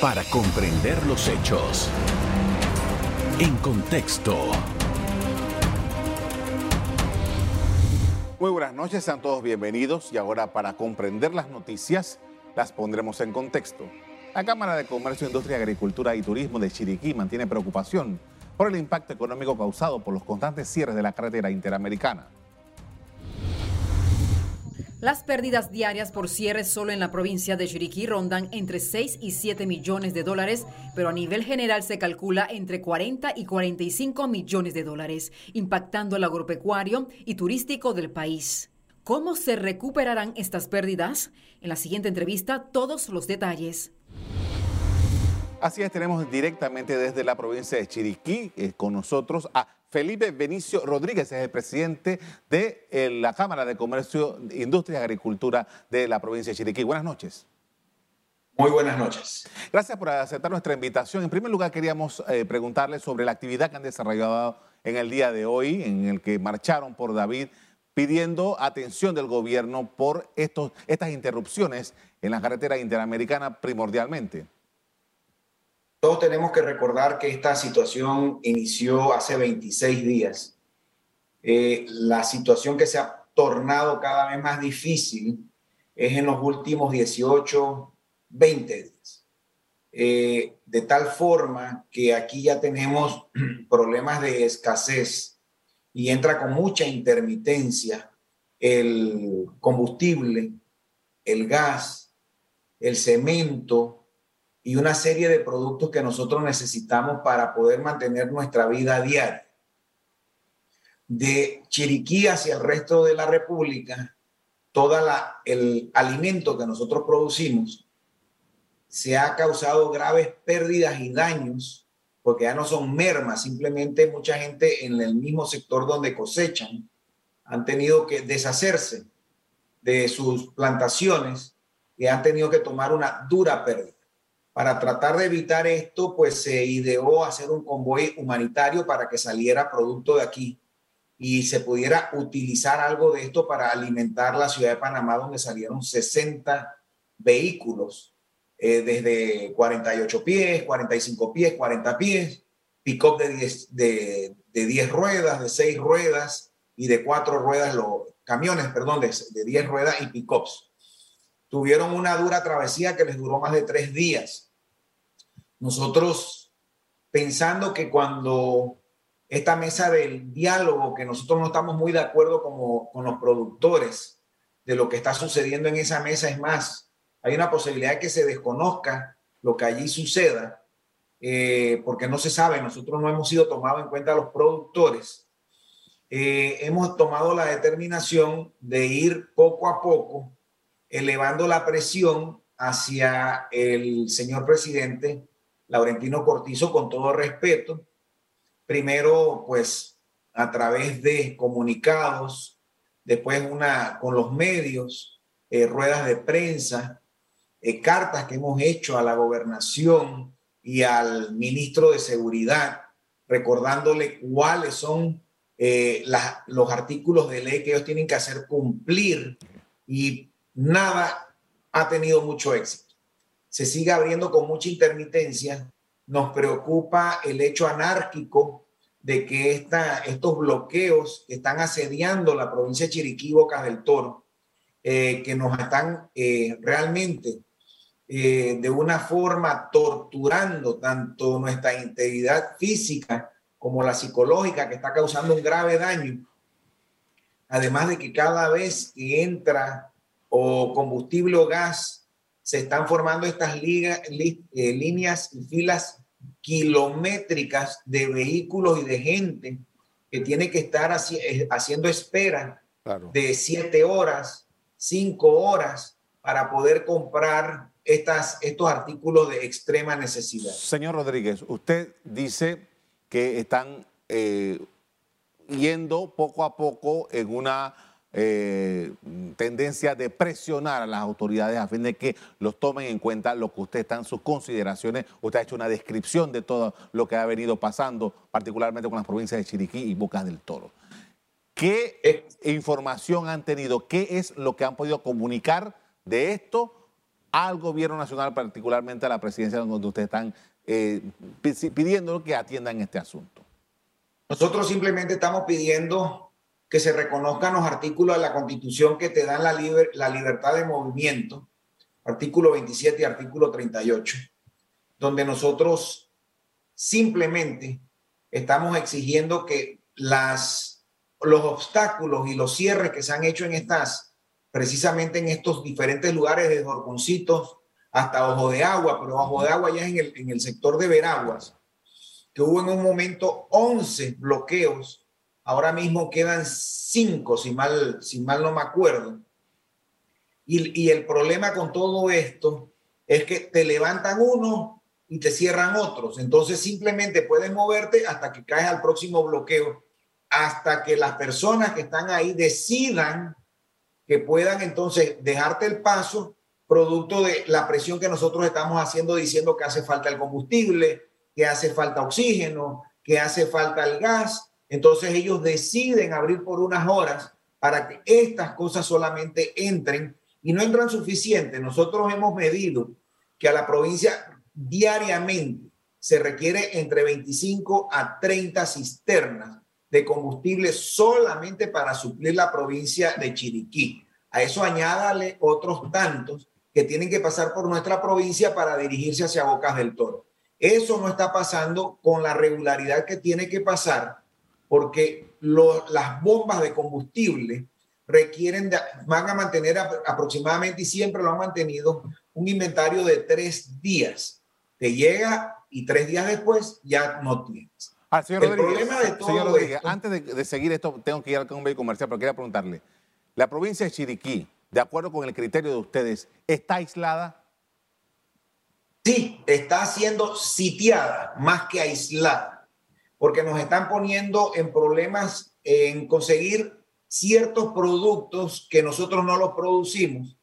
para comprender los hechos. En contexto. Muy buenas noches, sean todos bienvenidos y ahora para comprender las noticias las pondremos en contexto. La Cámara de Comercio, Industria, Agricultura y Turismo de Chiriquí mantiene preocupación por el impacto económico causado por los constantes cierres de la carretera interamericana. Las pérdidas diarias por cierres solo en la provincia de Chiriquí rondan entre 6 y 7 millones de dólares, pero a nivel general se calcula entre 40 y 45 millones de dólares, impactando el agropecuario y turístico del país. ¿Cómo se recuperarán estas pérdidas? En la siguiente entrevista, todos los detalles. Así es, tenemos directamente desde la provincia de Chiriquí eh, con nosotros a Felipe Benicio Rodríguez, es el presidente de eh, la Cámara de Comercio, Industria y Agricultura de la provincia de Chiriquí. Buenas noches. Muy buenas noches. Gracias por aceptar nuestra invitación. En primer lugar, queríamos eh, preguntarle sobre la actividad que han desarrollado en el día de hoy, en el que marcharon por David, pidiendo atención del gobierno por estos, estas interrupciones en la carretera interamericana primordialmente. Todos tenemos que recordar que esta situación inició hace 26 días. Eh, la situación que se ha tornado cada vez más difícil es en los últimos 18, 20 días. Eh, de tal forma que aquí ya tenemos problemas de escasez y entra con mucha intermitencia el combustible, el gas, el cemento, y una serie de productos que nosotros necesitamos para poder mantener nuestra vida diaria. De Chiriquí hacia el resto de la República, todo el alimento que nosotros producimos se ha causado graves pérdidas y daños, porque ya no son mermas, simplemente mucha gente en el mismo sector donde cosechan han tenido que deshacerse de sus plantaciones y han tenido que tomar una dura pérdida. Para tratar de evitar esto, pues se ideó hacer un convoy humanitario para que saliera producto de aquí y se pudiera utilizar algo de esto para alimentar la ciudad de Panamá, donde salieron 60 vehículos, eh, desde 48 pies, 45 pies, 40 pies, pick-up de 10, de, de 10 ruedas, de 6 ruedas y de 4 ruedas, los camiones, perdón, de, de 10 ruedas y pick-ups. Tuvieron una dura travesía que les duró más de tres días nosotros pensando que cuando esta mesa del diálogo, que nosotros no estamos muy de acuerdo como, con los productores de lo que está sucediendo en esa mesa, es más, hay una posibilidad de que se desconozca lo que allí suceda, eh, porque no se sabe, nosotros no hemos sido tomados en cuenta los productores. Eh, hemos tomado la determinación de ir poco a poco elevando la presión hacia el señor presidente Laurentino Cortizo, con todo respeto, primero pues a través de comunicados, después una con los medios, eh, ruedas de prensa, eh, cartas que hemos hecho a la gobernación y al ministro de Seguridad, recordándole cuáles son eh, los artículos de ley que ellos tienen que hacer cumplir y nada ha tenido mucho éxito se sigue abriendo con mucha intermitencia. Nos preocupa el hecho anárquico de que esta, estos bloqueos que están asediando la provincia de Chiriquí, Bocas del Toro, eh, que nos están eh, realmente eh, de una forma torturando tanto nuestra integridad física como la psicológica, que está causando un grave daño. Además de que cada vez que entra o combustible o gas se están formando estas liga, eh, líneas y filas kilométricas de vehículos y de gente que tiene que estar eh, haciendo espera de siete horas, cinco horas para poder comprar estas, estos artículos de extrema necesidad. Señor Rodríguez, usted dice que están eh, yendo poco a poco en una eh, tendencia de presionar a las autoridades a fin de que los tomen en cuenta lo que usted está en sus consideraciones. Usted ha hecho una descripción de todo lo que ha venido pasando, particularmente con las provincias de Chiriquí y Bocas del Toro. ¿Qué eh. información han tenido? ¿Qué es lo que han podido comunicar de esto al gobierno nacional, particularmente a la presidencia donde ustedes están eh, pidiendo que atiendan este asunto? Nosotros simplemente estamos pidiendo que se reconozcan los artículos de la Constitución que te dan la, la libertad de movimiento, artículo 27 y artículo 38, donde nosotros simplemente estamos exigiendo que las, los obstáculos y los cierres que se han hecho en estas, precisamente en estos diferentes lugares, de Horconcitos hasta Ojo de Agua, pero Ojo de Agua ya es en el, en el sector de Veraguas, que hubo en un momento 11 bloqueos, ahora mismo quedan 5, si mal, si mal no me acuerdo. Y, y el problema con todo esto es que te levantan uno y te cierran otros. Entonces simplemente puedes moverte hasta que caes al próximo bloqueo, hasta que las personas que están ahí decidan que puedan entonces dejarte el paso producto de la presión que nosotros estamos haciendo diciendo que hace falta el combustible, que hace falta oxígeno, que hace falta el gas. Entonces ellos deciden abrir por unas horas para que estas cosas solamente entren y no entran suficiente. Nosotros hemos medido que a la provincia diariamente se requiere entre 25 a 30 cisternas de combustible solamente para suplir la provincia de Chiriquí. A eso añádale otros tantos que tienen que pasar por nuestra provincia para dirigirse hacia Bocas del Toro. Eso no está pasando con la regularidad que tiene que pasar porque las bombas de combustible requieren, van a mantener aproximadamente y siempre lo han mantenido un inventario de tres días te llega y tres días después ya no tienes. Ah, señor el problema de todo señor Rodríguez, antes de, seguir esto, tengo que ir al medio comercial, pero quería preguntarle, ¿la provincia de Chiriquí, de acuerdo con el criterio de ustedes, está aislada? Sí, está siendo sitiada más que aislada, porque nos están poniendo en problemas en conseguir ciertos productos que nosotros no los producimos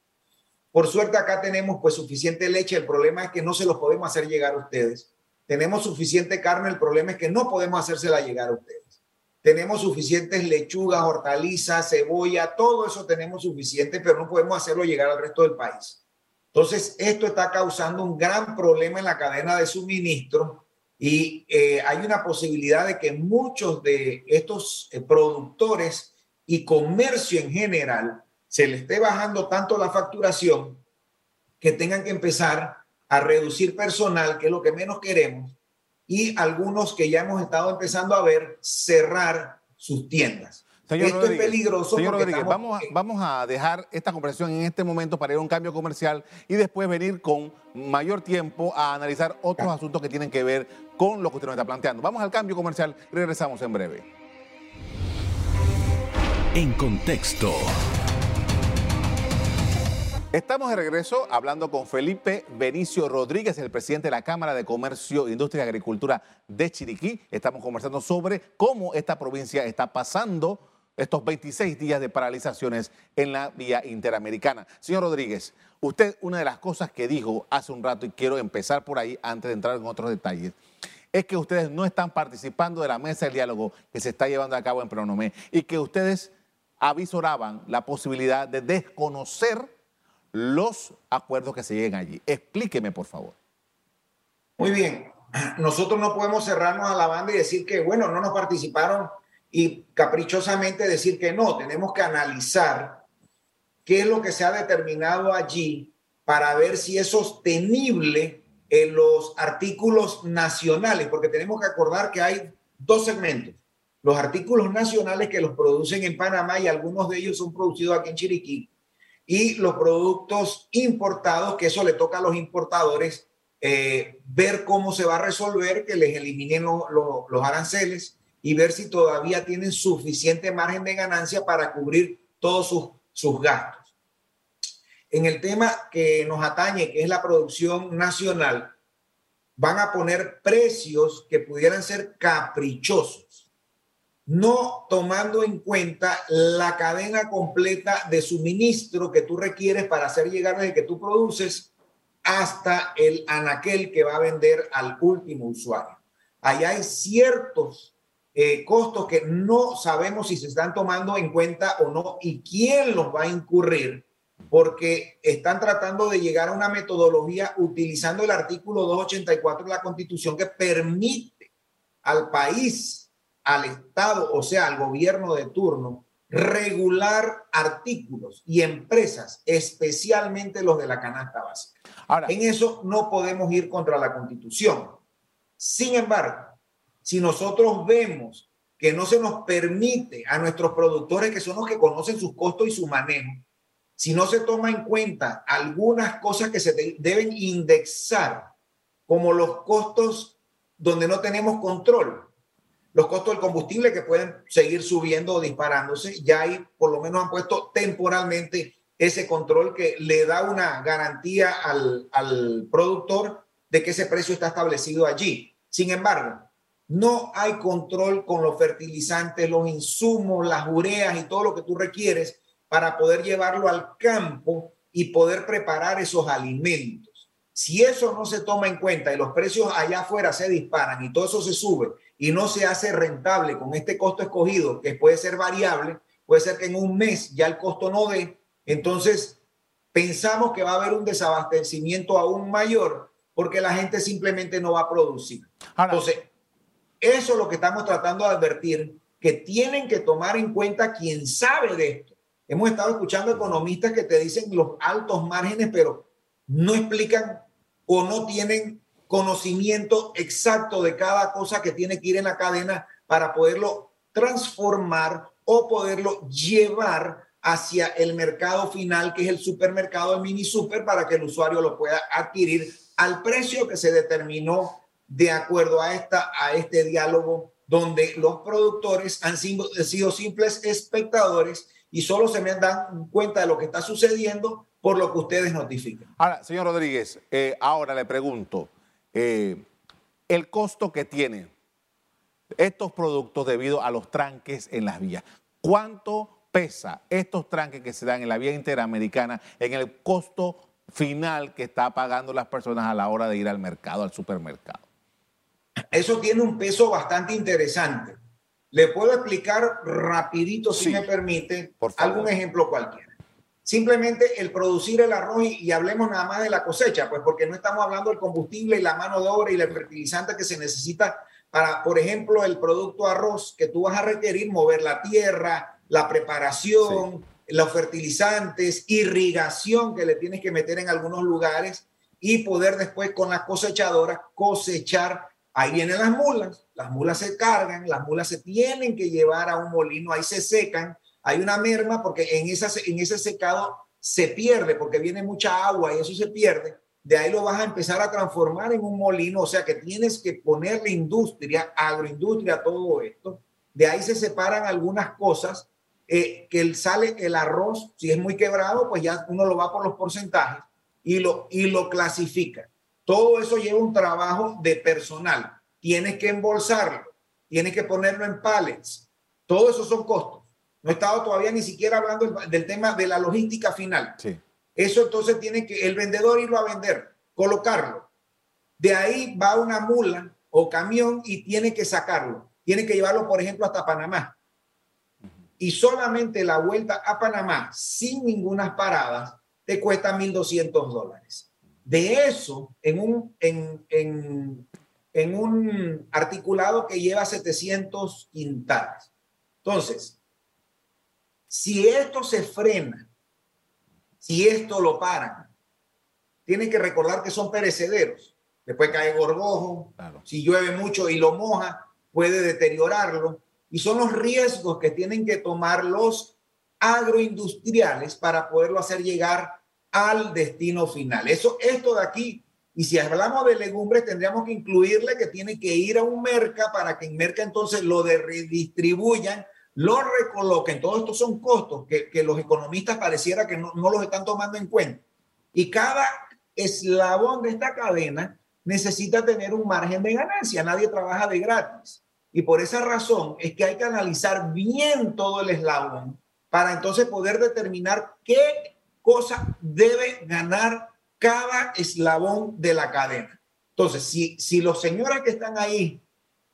por suerte acá tenemos pues suficiente leche, el problema es que no se los podemos hacer llegar a ustedes. Tenemos suficiente carne, el problema es que no podemos hacérsela llegar a ustedes. Tenemos suficientes lechugas, hortalizas, cebolla, todo eso tenemos suficiente, pero no podemos hacerlo llegar al resto del país. Entonces, esto está causando un gran problema en la cadena de suministro y eh, hay una posibilidad de que muchos de estos eh, productores y comercio en general se le esté bajando tanto la facturación que tengan que empezar a reducir personal, que es lo que menos queremos, y algunos que ya hemos estado empezando a ver cerrar sus tiendas. Esto es peligroso. Señor Rodríguez, vamos, a, vamos a dejar esta conversación en este momento para ir a un cambio comercial y después venir con mayor tiempo a analizar otros asuntos que tienen que ver con lo que usted nos está planteando. Vamos al cambio comercial y regresamos en breve. En contexto. Estamos de regreso hablando con Felipe Benicio Rodríguez, el presidente de la Cámara de Comercio, Industria y Agricultura de Chiriquí. Estamos conversando sobre cómo esta provincia está pasando estos 26 días de paralizaciones en la vía interamericana. Señor Rodríguez, usted una de las cosas que dijo hace un rato, y quiero empezar por ahí antes de entrar en otros detalles, es que ustedes no están participando de la mesa de diálogo que se está llevando a cabo en Pronomé y que ustedes avisoraban la posibilidad de desconocer los acuerdos que se lleguen allí. Explíqueme, por favor. Muy bien. Nosotros no podemos cerrarnos a la banda y decir que, bueno, no nos participaron y caprichosamente decir que no. Tenemos que analizar qué es lo que se ha determinado allí para ver si es sostenible en los artículos nacionales, porque tenemos que acordar que hay dos segmentos. Los artículos nacionales que los producen en Panamá y algunos de ellos son producidos aquí en Chiriquí y los productos importados, que eso le toca a los importadores eh, ver cómo se va a resolver, que les eliminen los aranceles y ver si todavía tienen suficiente margen de ganancia para cubrir todos sus, sus gastos. En el tema que nos atañe, que es la producción nacional, van a poner precios que pudieran ser caprichosos no tomando en cuenta la cadena completa de suministro que tú requieres para hacer llegar desde que tú produces hasta el anaquel que va a vender al último usuario. Ahí hay ciertos eh, costos que no sabemos si se están tomando en cuenta o no y quién los va a incurrir porque están tratando de llegar a una metodología utilizando el artículo 284 de la Constitución que permite al país, al Estado, o sea, al gobierno de turno, regular artículos y empresas, especialmente los de la canasta básica. Ahora, en eso no podemos ir contra la Constitución. Sin embargo, si nosotros vemos que no se nos permite a nuestros productores, que son los que conocen sus costos y su manejo, si no se toma en cuenta algunas cosas que se deben indexar, como los costos donde no tenemos control, los costos del combustible que pueden seguir subiendo o disparándose, ya ahí por lo menos han puesto temporalmente ese control que le da una garantía al, al productor de que ese precio está establecido allí. Sin embargo, no hay control con los fertilizantes, los insumos, las ureas y todo lo que tú requieres para poder llevarlo al campo y poder preparar esos alimentos. Si eso no se toma en cuenta y los precios allá afuera se disparan y todo eso se sube y no se hace rentable con este costo escogido, que puede ser variable, puede ser que en un mes ya el costo no dé, entonces pensamos que va a haber un desabastecimiento aún mayor porque la gente simplemente no va a producir. Entonces, eso es lo que estamos tratando de advertir, que tienen que tomar en cuenta quien sabe de esto. Hemos estado escuchando economistas que te dicen los altos márgenes, pero no explican o no tienen conocimiento exacto de cada cosa que tiene que ir en la cadena para poderlo transformar o poderlo llevar hacia el mercado final, que es el supermercado, el mini super, para que el usuario lo pueda adquirir al precio que se determinó de acuerdo a, esta, a este diálogo donde los productores han sido, simples espectadores y solo se me dan cuenta de lo que está sucediendo por lo que ustedes notifican. Ahora, señor Rodríguez, eh, ahora le pregunto, eh, el costo que tienen estos productos debido a los tranques en las vías, ¿cuánto pesa estos tranques que se dan en la vía interamericana en el costo final que está pagando las personas a la hora de ir al mercado, al supermercado? Eso tiene un peso bastante interesante. Le puedo explicar rapidito, si me permite, algún ejemplo cualquiera. Simplemente el producir el arroz y, hablemos nada más de la cosecha, pues porque no estamos hablando del combustible y la mano de obra y el fertilizante que se necesita para, por ejemplo, el producto arroz que tú vas a requerir, mover la tierra, la preparación, los fertilizantes, irrigación que le tienes que meter en algunos lugares y poder después con las cosechadoras cosechar Ahí vienen las mulas, las mulas se cargan, las mulas se tienen que llevar a un molino, ahí se secan, hay una merma porque en, en ese secado se pierde porque viene mucha agua y eso se pierde. De ahí lo vas a empezar a transformar en un molino, o sea que tienes que ponerle industria, agroindustria, todo esto. De ahí se separan algunas cosas, eh, que sale el arroz, si es muy quebrado, pues ya uno lo va por los porcentajes y lo, y lo clasifica. Todo eso lleva un trabajo de personal. Tienes que embolsarlo, tienes que ponerlo en pallets. Todo eso son costos. No he estado todavía ni siquiera hablando del tema de la logística final. Eso entonces tiene que el vendedor irlo a vender, colocarlo. De ahí va una mula o camión y tiene que sacarlo. Tiene que llevarlo, por ejemplo, hasta Panamá. Y solamente la vuelta a Panamá, sin ninguna paradas, te cuesta 1.200 dólares. De eso, en un, en, en, un articulado que lleva 700 quintales. Entonces, si esto se frena, si esto lo paran, tienen que recordar que son perecederos. Después cae gorgojo, si llueve mucho y lo moja, puede deteriorarlo. Y son los riesgos que tienen que tomar los agroindustriales para poderlo hacer llegar al destino final. Eso, esto de aquí, y si hablamos de legumbres, tendríamos que incluirle que tiene que ir a un merca para que en merca entonces lo redistribuyan, lo recoloquen. Todo esto son costos que, que los economistas pareciera que no, no los están tomando en cuenta. Y cada eslabón de esta cadena necesita tener un margen de ganancia. Nadie trabaja de gratis. Y por esa razón es que hay que analizar bien todo el eslabón para entonces poder determinar qué cosa debe ganar cada eslabón de la cadena. Entonces, si, si los señores que están ahí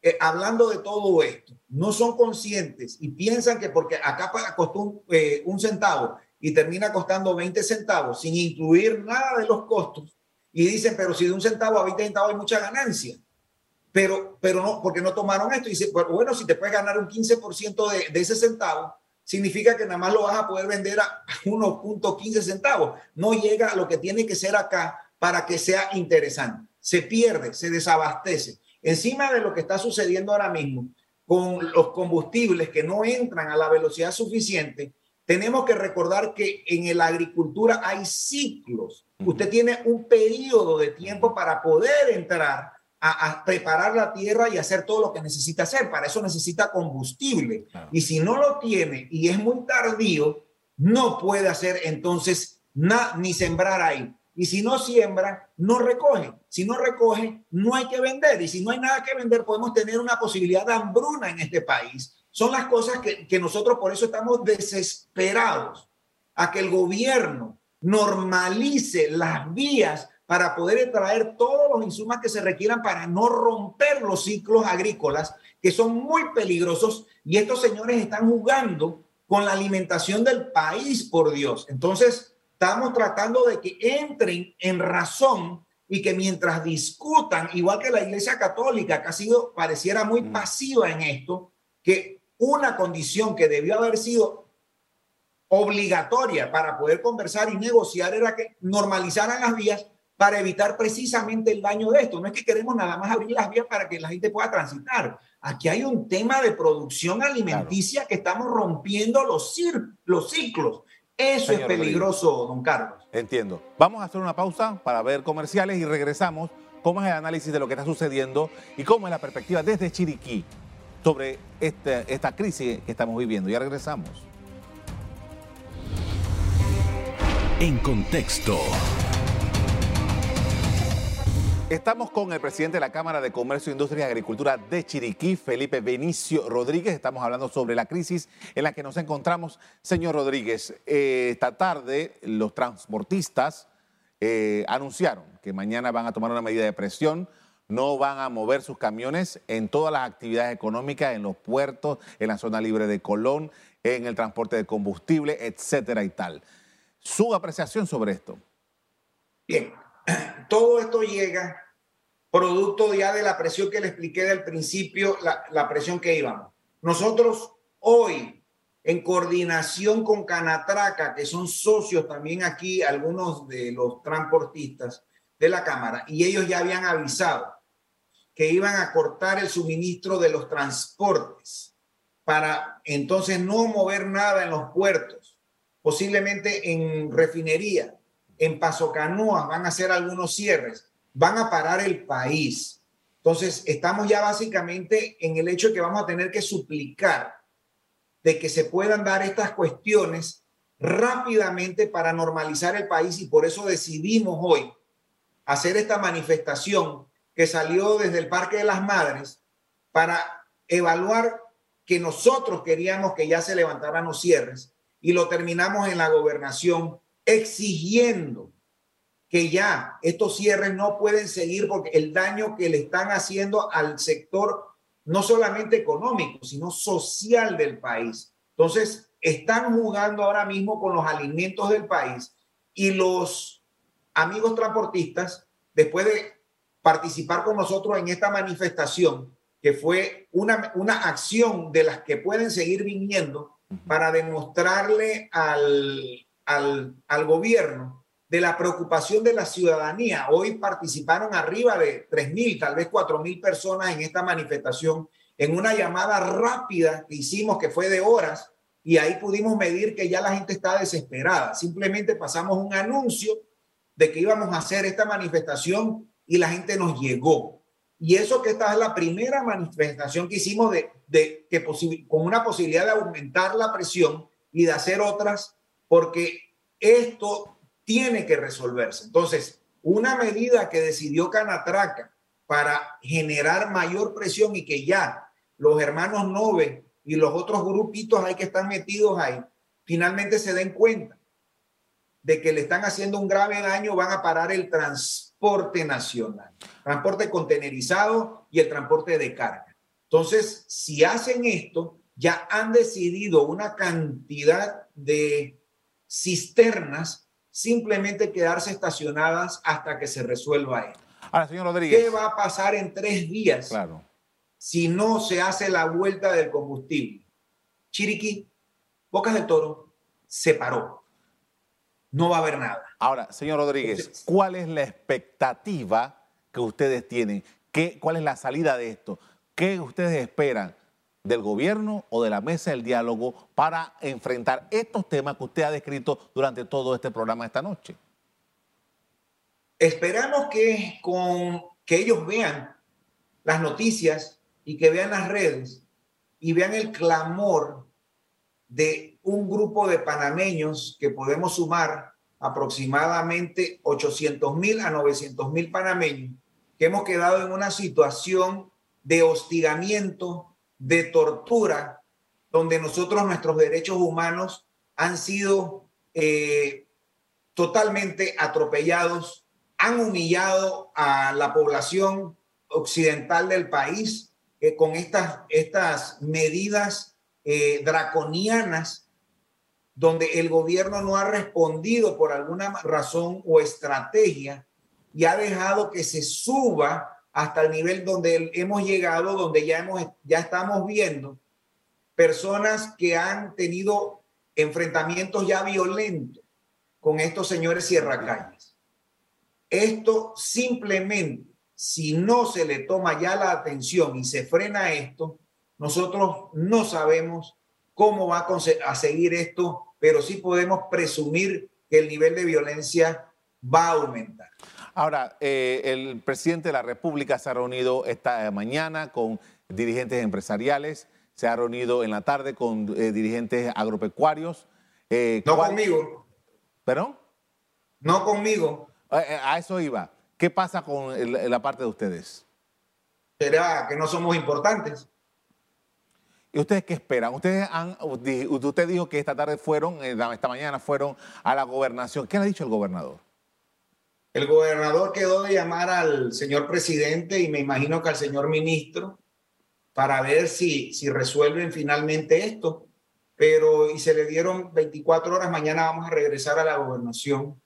eh, hablando de todo esto no son conscientes y piensan que porque acá costó un, eh, un centavo y termina costando 20 centavos sin incluir nada de los costos. Y dicen, pero si de un centavo a 20 centavos hay mucha ganancia. Pero, pero no, porque no tomaron esto. Y dice, bueno, si te puedes ganar un 15% de, de ese centavo, significa que nada más lo vas a poder vender a 1.15 centavos. No llega a lo que tiene que ser acá para que sea interesante. Se pierde, se desabastece. Encima de lo que está sucediendo ahora mismo con los combustibles que no entran a la velocidad suficiente, tenemos que recordar que en la agricultura hay ciclos. Usted tiene un periodo de tiempo para poder entrar a, preparar la tierra y hacer todo lo que necesita hacer. Para eso necesita combustible. Y si no lo tiene y es muy tardío, no puede hacer entonces nada ni sembrar ahí. Y si no siembra, no recoge. Si no recoge, no hay que vender. Y si no hay nada que vender, podemos tener una posibilidad de hambruna en este país. Son las cosas que, que nosotros por eso estamos desesperados a que el gobierno normalice las vías para poder traer todos los insumos que se requieran para no romper los ciclos agrícolas, que son muy peligrosos. Y estos señores están jugando con la alimentación del país, por Dios. Entonces, estamos tratando de que entren en razón y que mientras discutan, igual que la Iglesia Católica, que ha sido, pareciera muy mm. pasiva en esto, que una condición que debió haber sido obligatoria para poder conversar y negociar era que normalizaran las vías para evitar precisamente el daño de esto. No es que queremos nada más abrir las vías para que la gente pueda transitar. Aquí hay un tema de producción alimenticia que estamos rompiendo los, los ciclos. Eso es peligroso, don Carlos. Entiendo. Vamos a hacer una pausa para ver comerciales y regresamos. ¿Cómo es el análisis de lo que está sucediendo y cómo es la perspectiva desde Chiriquí sobre esta, esta crisis que estamos viviendo? Ya regresamos. En contexto. Estamos con el presidente de la Cámara de Comercio, Industria y Agricultura de Chiriquí, Felipe Benicio Rodríguez. Estamos hablando sobre la crisis en la que nos encontramos. Señor Rodríguez, eh, esta tarde los transportistas eh, anunciaron que mañana van a tomar una medida de presión, no van a mover sus camiones en todas las actividades económicas, en los puertos, en la zona libre de Colón, en el transporte de combustible, etcétera y tal. Su apreciación sobre esto. Bien, todo esto llega producto ya de la presión que le expliqué del principio, la, presión que íbamos. Nosotros hoy, en coordinación con Canatraca, que son socios también aquí, algunos de los transportistas de la Cámara, y ellos ya habían avisado que iban a cortar el suministro de los transportes para entonces no mover nada en los puertos, posiblemente en refinería, en Paso Canoa van a hacer algunos cierres, van a parar el país. Entonces, estamos ya básicamente en el hecho de que vamos a tener que suplicar de que se puedan dar estas cuestiones rápidamente para normalizar el país y por eso decidimos hoy hacer esta manifestación que salió desde el Parque de las Madres para evaluar que nosotros queríamos que ya se levantaran los cierres y lo terminamos en la gobernación exigiendo que ya estos cierres no pueden seguir porque el daño que le están haciendo al sector no solamente económico, sino social del país. Entonces, están jugando ahora mismo con los alimentos del país y los amigos transportistas, después de participar con nosotros en esta manifestación, que fue una, una acción de las que pueden seguir viniendo para demostrarle al, al, gobierno de la preocupación de la ciudadanía. Hoy participaron arriba de 3.000, tal vez 4.000 personas en esta manifestación, en una llamada rápida que hicimos que fue de horas y ahí pudimos medir que ya la gente está desesperada. Simplemente pasamos un anuncio de que íbamos a hacer esta manifestación y la gente nos llegó. Y eso que esta es la primera manifestación que hicimos de, de que con una posibilidad de aumentar la presión y de hacer otras porque esto tiene que resolverse. Entonces, una medida que decidió Canatraca para generar mayor presión y que ya los hermanos Nove y los otros grupitos ahí que están metidos ahí, finalmente se den cuenta de que le están haciendo un grave daño, van a parar el transporte nacional, transporte contenerizado y el transporte de carga. Entonces, si hacen esto, ya han decidido una cantidad de cisternas simplemente quedarse estacionadas hasta que se resuelva esto. Ahora, señor Rodríguez. ¿Qué va a pasar en tres días Claro. si no se hace la vuelta del combustible? Chiriquí, Bocas del Toro, se paró. No va a haber nada. Ahora, señor Rodríguez, ¿cuál es la expectativa que ustedes tienen? ¿Qué, ¿Cuál es la salida de esto? ¿Qué ustedes esperan del gobierno o de la mesa del diálogo para enfrentar estos temas que usted ha descrito durante todo este programa esta noche? Esperamos que con que ellos vean las noticias y que vean las redes y vean el clamor de un grupo de panameños que podemos sumar aproximadamente 800 mil a 900 mil panameños que hemos quedado en una situación de hostigamiento, de tortura, donde nosotros nuestros derechos humanos han sido eh, totalmente atropellados, han humillado a la población occidental del país eh, con estas, estas medidas eh, draconianas donde el gobierno no ha respondido por alguna razón o estrategia y ha dejado que se suba hasta el nivel donde hemos llegado, donde ya, hemos, ya estamos viendo personas que han tenido enfrentamientos ya violentos con estos señores sierracalles. Esto simplemente, si no se le toma ya la atención y se frena esto, nosotros no sabemos cómo va a, seguir esto, pero sí podemos presumir que el nivel de violencia va a aumentar. Ahora, eh, el presidente de la República se ha reunido esta mañana con dirigentes empresariales, se ha reunido en la tarde con eh, dirigentes agropecuarios. Eh, no conmigo. ¿Perdón? No conmigo. A, eso iba. ¿Qué pasa con la parte de ustedes? ¿Será que no somos importantes? ¿Y ustedes qué esperan? Ustedes han, usted dijo que esta tarde fueron, esta mañana fueron a la gobernación. ¿Qué le ha dicho el gobernador? El gobernador quedó de llamar al señor presidente y me imagino que al señor ministro para ver si, si resuelven finalmente esto. Pero y se le dieron 24 horas, mañana vamos a regresar a la gobernación.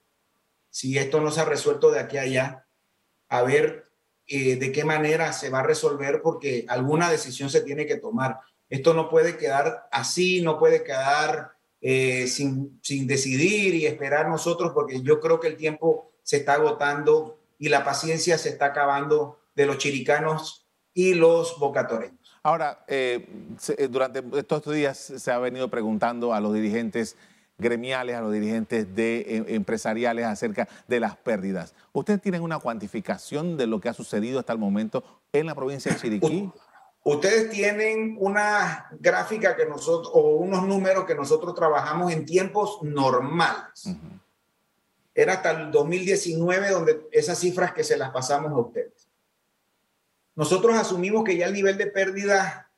Si esto no se ha resuelto de aquí a allá, a ver eh, de qué manera se va a resolver porque alguna decisión se tiene que tomar. Esto no puede quedar así, no puede quedar eh, sin, sin decidir y esperar nosotros porque yo creo que el tiempo se está agotando y la paciencia se está acabando de los chiricanos y los bocatoreños. Ahora, eh, eh, durante estos días se ha venido preguntando a los dirigentes gremiales, a los dirigentes de, eh, empresariales acerca de las pérdidas. ¿Ustedes tienen una cuantificación de lo que ha sucedido hasta el momento en la provincia de Chiriquí? Ustedes tienen una gráfica que nosotros, o unos números que nosotros trabajamos en tiempos normales. Era hasta el 2019 donde esas cifras que se las pasamos a ustedes. Nosotros asumimos que ya el nivel de pérdida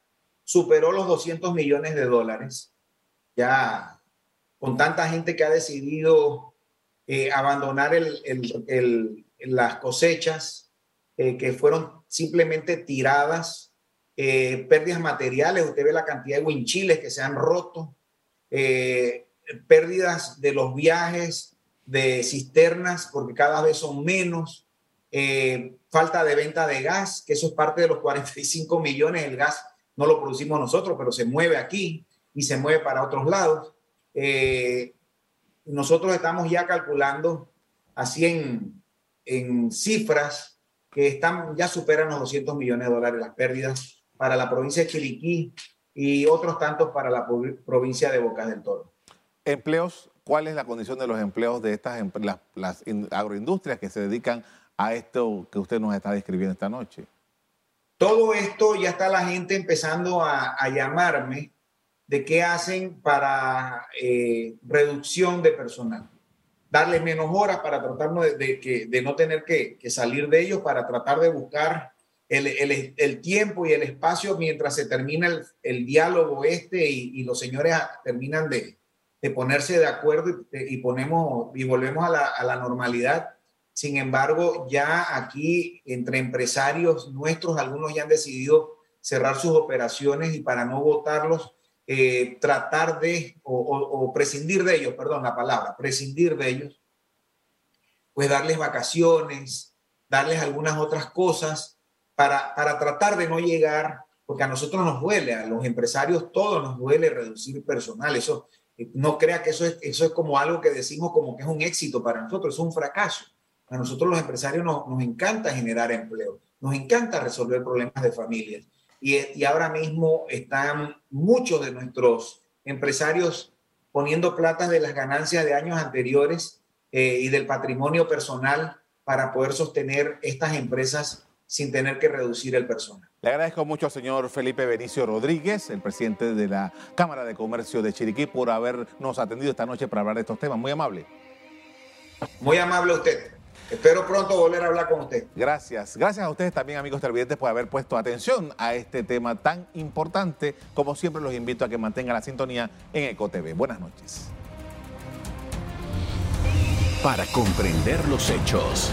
superó los 200 millones de dólares. Ya con tanta gente que ha decidido eh, abandonar las cosechas, eh, que fueron simplemente tiradas, eh, pérdidas materiales, usted ve la cantidad de winchiles que se han roto, pérdidas de los viajes, de cisternas, porque cada vez son menos, eh, falta de venta de gas, que eso es parte de los 45 millones, el gas no lo producimos nosotros, pero se mueve aquí y se mueve para otros lados. Eh, nosotros estamos ya calculando así en, en cifras que están, ya superan los 200 millones de dólares las pérdidas para la provincia de Chiriquí y otros tantos para la provincia de Bocas del Toro. Empleos cuál es la condición de los empleos de estas las, agroindustrias que se dedican a esto que usted nos está describiendo esta noche. Todo esto ya está la gente empezando a, llamarme de qué hacen para eh, reducción de personal. Darles menos horas para tratar de, que, de no tener que, salir de ellos, para tratar de buscar el, tiempo y el espacio mientras se termina el, diálogo este y, los señores terminan de, de ponerse de acuerdo y, ponemos y volvemos a la, a la, normalidad. Sin embargo, ya aquí entre empresarios nuestros, algunos ya han decidido cerrar sus operaciones y para no votarlos, eh, tratar de, o, prescindir de ellos, perdón la palabra, prescindir de ellos, pues darles vacaciones, darles algunas otras cosas para, para tratar de no llegar, porque a nosotros nos duele, a los empresarios todos nos duele reducir personal. Eso, eh, no crea que eso es, eso es como algo que decimos como que es un éxito para nosotros, es un fracaso. A nosotros los empresarios nos, nos encanta generar empleo, nos encanta resolver problemas de familias. Y, y, ahora mismo están muchos de nuestros empresarios poniendo plata de las ganancias de años anteriores eh, y del patrimonio personal para poder sostener estas empresas sin tener que reducir el personal. Le agradezco mucho al señor Felipe Benicio Rodríguez, el presidente de la Cámara de Comercio de Chiriquí, por habernos atendido esta noche para hablar de estos temas. Muy amable. Muy amable usted. Espero pronto volver a hablar con usted. Gracias. Gracias a ustedes también, amigos televidentes, por haber puesto atención a este tema tan importante. Como siempre, los invito a que mantengan la sintonía en EcoTV. Buenas noches. Para comprender los hechos.